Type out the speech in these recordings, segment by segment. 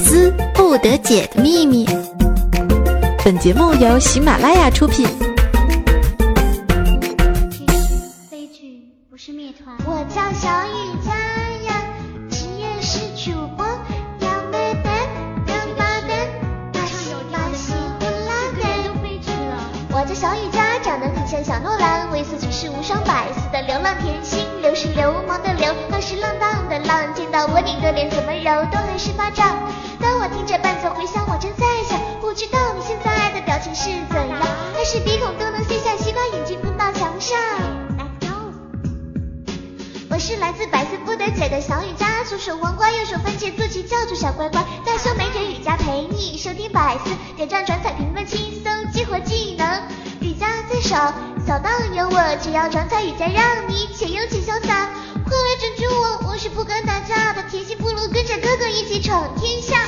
思不得解的秘密。本节目由喜马拉雅出品。自百思不得解的小雨佳，左手黄瓜，右手番茄，坐骑叫住小乖乖，大胸美腿雨佳陪你收听百思，点赞转采评论轻松激活技能，雨佳在手，扫荡有我，只要转采雨佳让你且勇且潇洒，快来拯救我，我是不敢打架的甜心部落，跟着哥哥一起闯天下。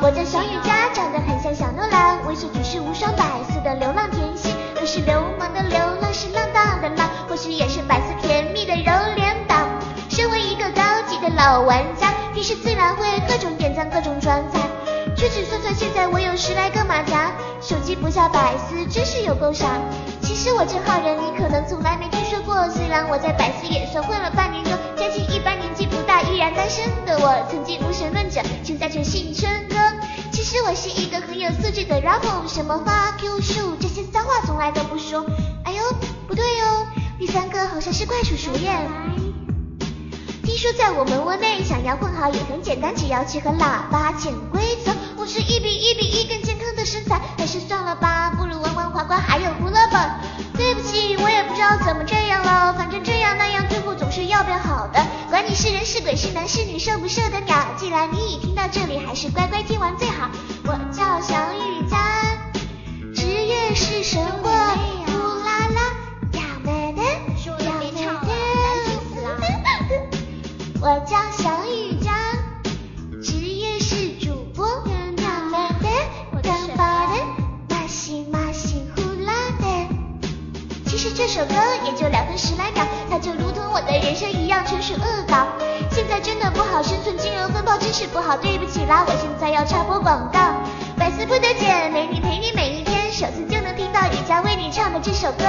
我叫小雨佳，长得很像小十来个马甲，手机不下百思，真是有够傻。其实我这号人你可能从来没听说过，虽然我在百思也算混了半年多，将近一般年纪不大依然单身的我，曾经无神论者，现在却信春哥。其实我是一个很有素质的 rapper，什么花 Q 树这些脏话从来都不说。哎呦，不对哦，第三个好像是怪叔叔耶。听说在我们窝内想要混好也很简单，只要去和喇叭潜规则。是一比一比一更健康的身材，还是算了吧，不如玩玩滑瓜还有胡萝卜。对不起，我也不知道怎么这样了，反正这样那样，最后总是要变好的。管你是人是鬼是男是女，受不受得了？既然你已听到这里，还是乖乖听完最好。我叫小雨好，对不起啦，我现在要插播广告。百思不得解，美女陪你每一天，首次就能听到雨佳为你唱的这首歌。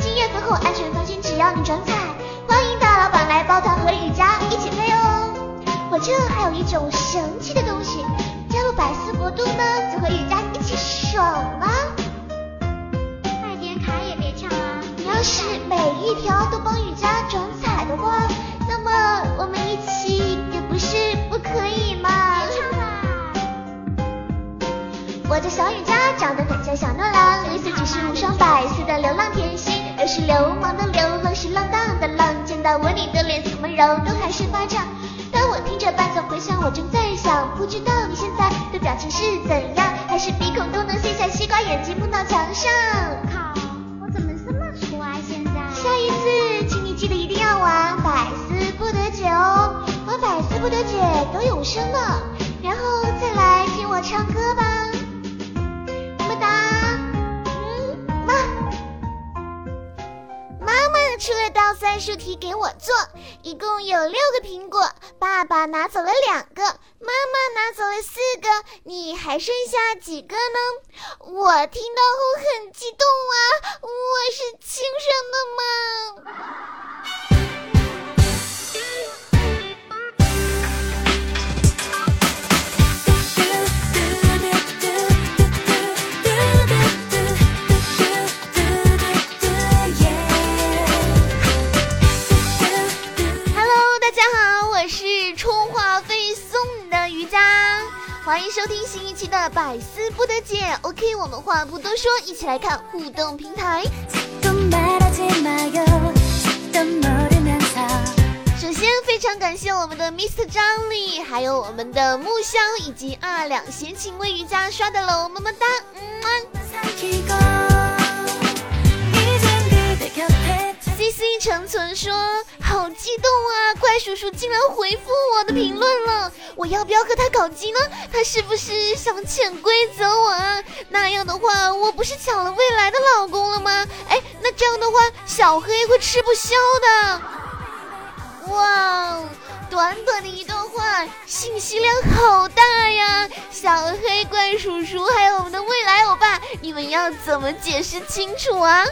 经验丰厚，安全放心，只要你转彩，欢迎大老板来抱团和雨佳一起飞哦。我这还有一种神奇的东西，加入百思国度呢，就和雨佳一起爽啊！快点卡也别抢啊！你要是每一条都帮雨佳转彩的话，那么我们一起也不是不可以嘛。唱啦！我叫小雨佳，长得很像小诺兰，类似只是无双百思的流浪甜心，流是流氓的流，浪是浪荡的浪，见到我你的脸怎么揉都还是发胀。当我听着伴奏回响，我正在想，不知道你现在的表情是怎样，还是鼻孔都能塞下西瓜，眼睛碰到墙上。靠，我怎么这么挫啊？现在下一次，请你记得一定要玩百思不得解哦，我百思不得解得永生呢。然后再来听我唱歌吧，么么哒。嗯，妈，妈妈出了道算术题给我做，一共有六个苹果，爸爸拿走了两个，妈妈拿走了四个，你还剩下几个呢？我听到后很激动啊，我是亲生的吗欢迎收听新一期的百思不得解。OK，我们话不多说，一起来看互动平台。首先，非常感谢我们的 Mr 张力，还有我们的木香以及二两闲情为瑜伽刷的楼，么么哒，嗯 C 陈存说：“好激动啊！怪叔叔竟然回复我的评论了，我要不要和他搞基呢？他是不是想潜规则我啊？那样的话，我不是抢了未来的老公了吗？哎，那这样的话，小黑会吃不消的。哇，短短的一段话，信息量好大呀！小黑怪叔叔，还有我们的未来欧巴，你们要怎么解释清楚啊？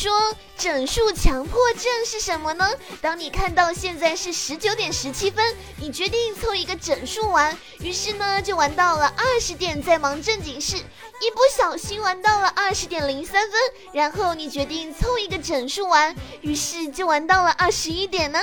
说整数强迫症是什么呢？当你看到现在是十九点十七分，你决定凑一个整数玩，于是呢就玩到了二十点，在忙正经事，一不小心玩到了二十点零三分，然后你决定凑一个整数玩，于是就玩到了二十一点呢。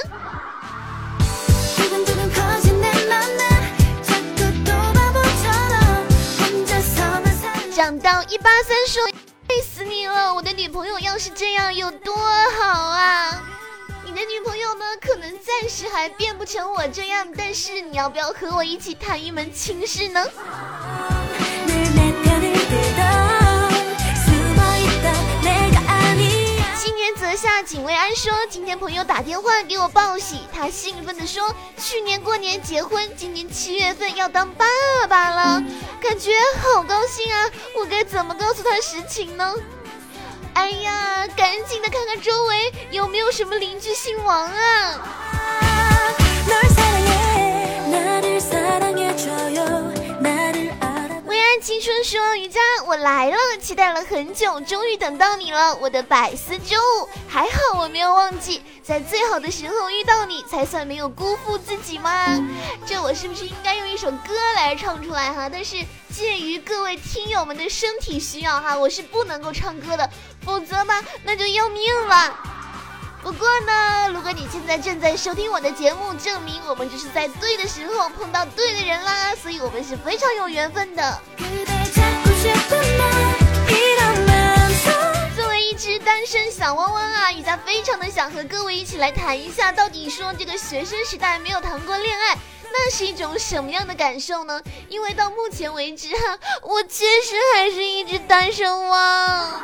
长到一八三说。累死你了！我的女朋友要是这样有多好啊！你的女朋友呢？可能暂时还变不成我这样，但是你要不要和我一起谈一门亲事呢？天泽下警卫安说，今天朋友打电话给我报喜，他兴奋地说，去年过年结婚，今年七月份要当爸爸了，感觉好高兴啊！我该怎么告诉他实情呢？哎呀，赶紧的看看周围有没有什么邻居姓王啊！青春说：“瑜伽，我来了，期待了很久，终于等到你了，我的百思周五。还好我没有忘记，在最好的时候遇到你，才算没有辜负自己吗？这我是不是应该用一首歌来唱出来哈？但是鉴于各位听友们的身体需要哈，我是不能够唱歌的，否则嘛，那就要命了。不过呢，如果你现在正在收听我的节目，证明我们只是在对的时候碰到对的人啦，所以我们是非常有缘分的。”作为一只单身小汪汪啊，雨佳非常的想和各位一起来谈一下，到底说这个学生时代没有谈过恋爱，那是一种什么样的感受呢？因为到目前为止哈，我确实还是一只单身汪。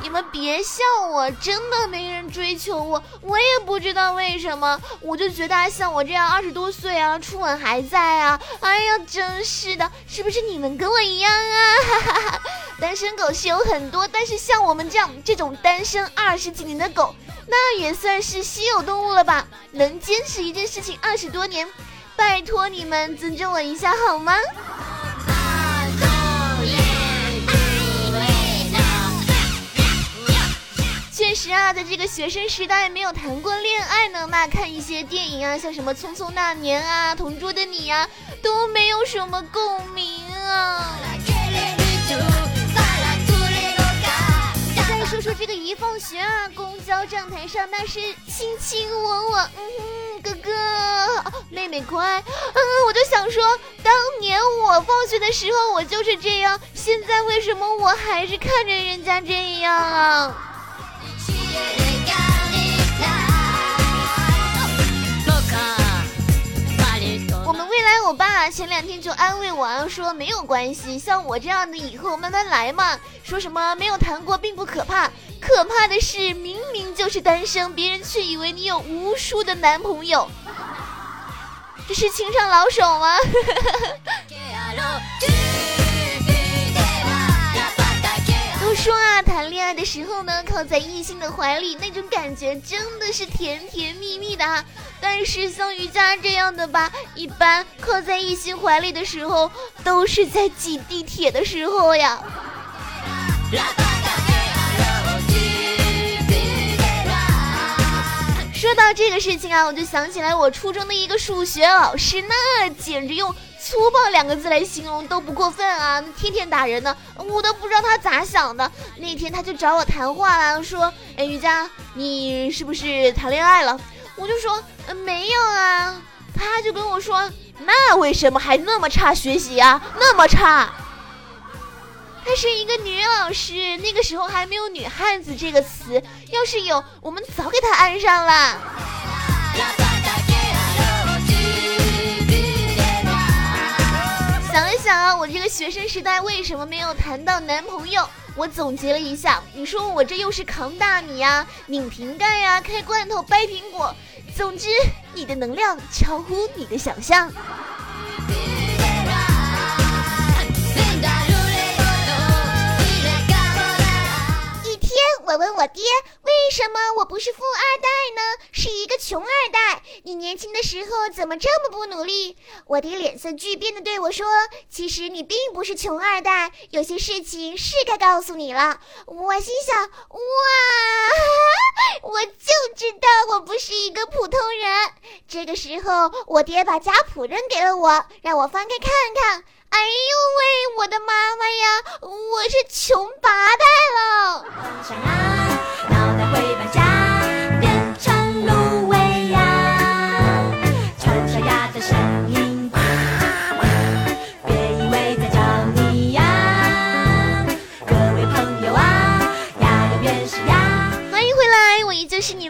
你们别笑我，真的没人追求我，我也不知道为什么，我就觉得像我这样二十多岁啊，初吻还在啊，哎呀，真是的，是不是你们跟我一样啊？哈哈哈单身狗是有很多，但是像我们这样这种单身二十几年的狗，那也算是稀有动物了吧？能坚持一件事情二十多年，拜托你们尊重我一下好吗？确实啊，在这个学生时代没有谈过恋爱呢，那看一些电影啊，像什么《匆匆那年》啊，《同桌的你》呀，都没有什么共鸣啊。再说说这个一放学啊，公交站台上那是卿卿我我，嗯哼，哥哥，妹妹乖，嗯，我就想说，当年我放学的时候我就是这样，现在为什么我还是看着人家这样啊？我爸前两天就安慰我说没有关系，像我这样的以后慢慢来嘛。说什么没有谈过并不可怕，可怕的是明明就是单身，别人却以为你有无数的男朋友，这是情商老手吗？说啊，谈恋爱的时候呢，靠在异性的怀里，那种感觉真的是甜甜蜜蜜的啊。但是像瑜伽这样的吧，一般靠在异性怀里的时候，都是在挤地铁的时候呀。说到这个事情啊，我就想起来我初中的一个数学老师，那简直用。粗暴两个字来形容都不过分啊！天天打人呢，我都不知道他咋想的。那天他就找我谈话了，说：“哎，瑜伽，你是不是谈恋爱了？”我就说：“没有啊。”他就跟我说：“那为什么还那么差学习啊？那么差？”她是一个女老师，那个时候还没有“女汉子”这个词，要是有，我们早给她安上了。想一想啊，我这个学生时代为什么没有谈到男朋友？我总结了一下，你说我这又是扛大米呀、拧瓶盖呀、开罐头、掰苹果，总之你的能量超乎你的想象。爹，为什么我不是富二代呢？是一个穷二代。你年轻的时候怎么这么不努力？我爹脸色巨变的对我说：“其实你并不是穷二代，有些事情是该告诉你了。”我心想：哇，我就知道我不是一个普通人。这个时候，我爹把家谱扔给了我，让我翻开看看。哎呦喂，我的妈妈呀，我是穷八代了。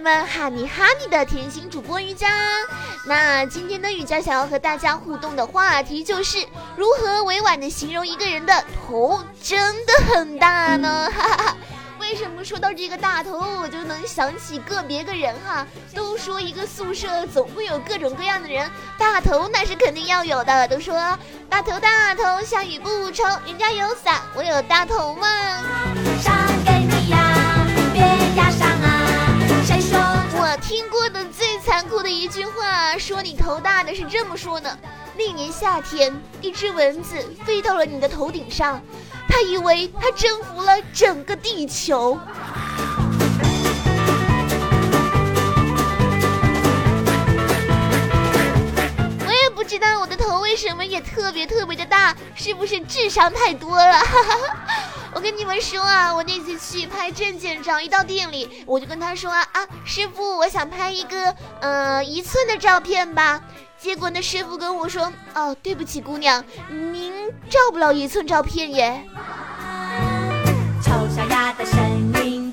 们哈尼哈尼的甜心主播瑜伽。那今天的瑜伽想要和大家互动的话题就是如何委婉的形容一个人的头真的很大呢？哈哈。为什么说到这个大头，我就能想起个别个人哈？都说一个宿舍总会有各种各样的人，大头那是肯定要有的。都说大头大头，下雨不愁，人家有伞，我有大头吗？说你头大的是这么说的：那年夏天，一只蚊子飞到了你的头顶上，他以为他征服了整个地球。我也不知道我的头为什么也特别特别的大，是不是智商太多了？哈哈哈我跟你们说啊，我那次去拍证件照，一到店里，我就跟他说啊，师傅，我想拍一个呃一寸的照片吧。结果那师傅跟我说，哦，对不起，姑娘，您照不了一寸照片耶。丑小鸭的声音，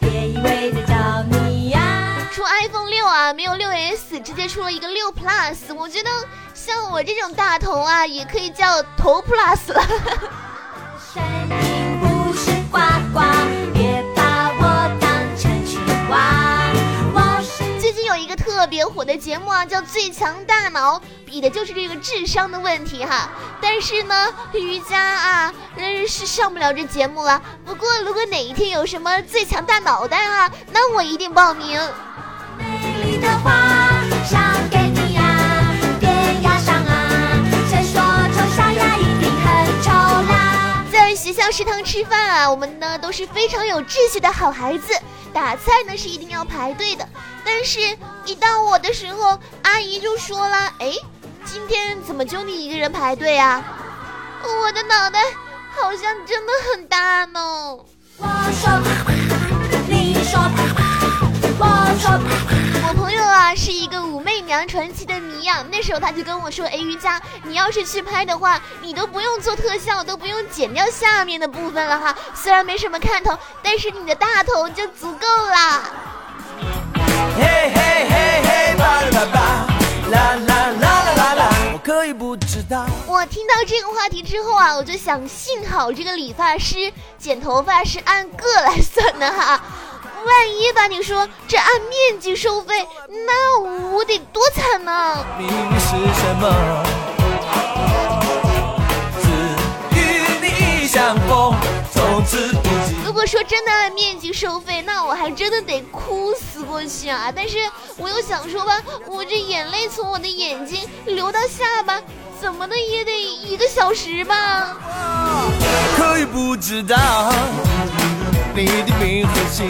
别以为在叫你呀。出 iPhone 六啊，没有六 S，直接出了一个六 Plus。我觉得像我这种大头啊，也可以叫头 Plus 了。别火的节目啊，叫《最强大脑》，比的就是这个智商的问题哈。但是呢，瑜伽啊，是上不了这节目了。不过如果哪一天有什么最强大脑袋啊，那我一定报名。美丽的花想给你呀。别压伤啊！谁说丑小鸭一定很丑啦？在学校食堂吃饭啊，我们呢都是非常有秩序的好孩子。打菜呢是一定要排队的，但是一到我的时候，阿姨就说了：“哎，今天怎么就你一个人排队啊？”我的脑袋好像真的很大呢。我说，你说，我说。我朋友啊是一个武媚娘传奇的迷啊，那时候他就跟我说：“哎，瑜伽，你要是去拍的话，你都不用做特效，都不用剪掉下面的部分了哈。虽然没什么看头，但是你的大头就足够啦。”嘿嘿嘿嘿，啦啦啦啦啦啦，我可以不知道。我听到这个话题之后啊，我就想，幸好这个理发师剪头发是按个来算的哈。万一吧，你说这按面积收费，那我得多惨呢！如果说真的按面积收费，那我还真的得哭死过去啊！但是我又想说吧，我这眼泪从我的眼睛流到下巴，怎么的也得一个小时吧？可以不知道你的名和姓。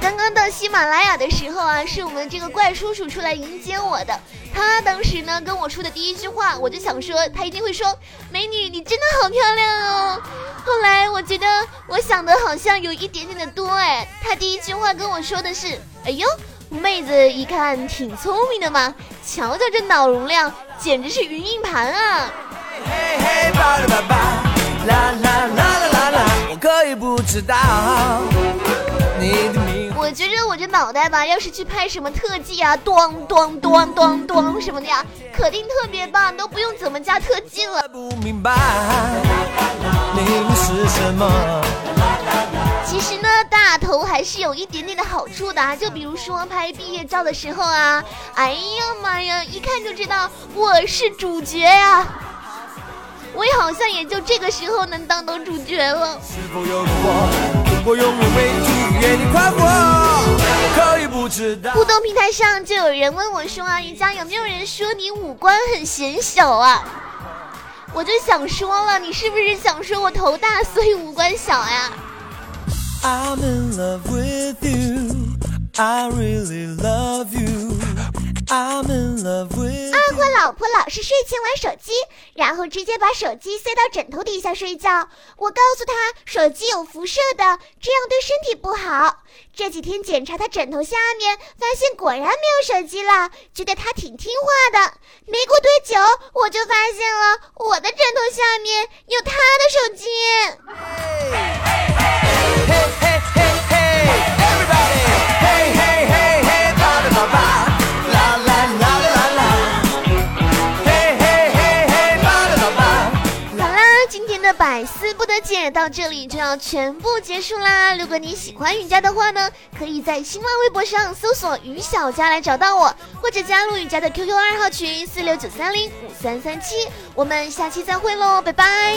刚刚到喜马拉雅的时候啊，是我们这个怪叔叔出来迎接我的。他当时呢跟我说的第一句话，我就想说他一定会说：“美女，你真的好漂亮哦。”后来我觉得我想的好像有一点点的多哎。他第一句话跟我说的是：“哎呦，妹子一看挺聪明的嘛，瞧瞧这脑容量，简直是云硬盘啊。”可以不知道。觉着我这脑袋吧，要是去拍什么特技啊，咚咚咚咚咚什么的呀，肯定特别棒，都不用怎么加特技了。不明白你是什么。其实呢，大头还是有一点点的好处的啊，就比如说拍毕业照的时候啊，哎呀妈呀，一看就知道我是主角呀。我也好像也就这个时候能当到主角了。是否有我给你跨国我可以不知道。互动平台上就有人问我说啊瑜伽有没有人说你五官很显小啊？我就想说了你是不是想说我头大所以五官小呀？I'm in love with you. I really love you. 阿坤老婆老是睡前玩手机，然后直接把手机塞到枕头底下睡觉。我告诉他手机有辐射的，这样对身体不好。这几天检查他枕头下面，发现果然没有手机了，觉得他挺听话的。没过多久，我就发现了我的枕头下面有他的手机。百到这里就要全部结束啦！如果你喜欢瑜伽的话呢，可以在新浪微博上搜索“于小佳”来找到我，或者加入瑜伽的 QQ 二号群四六九三零五三三七。我们下期再会喽，拜拜。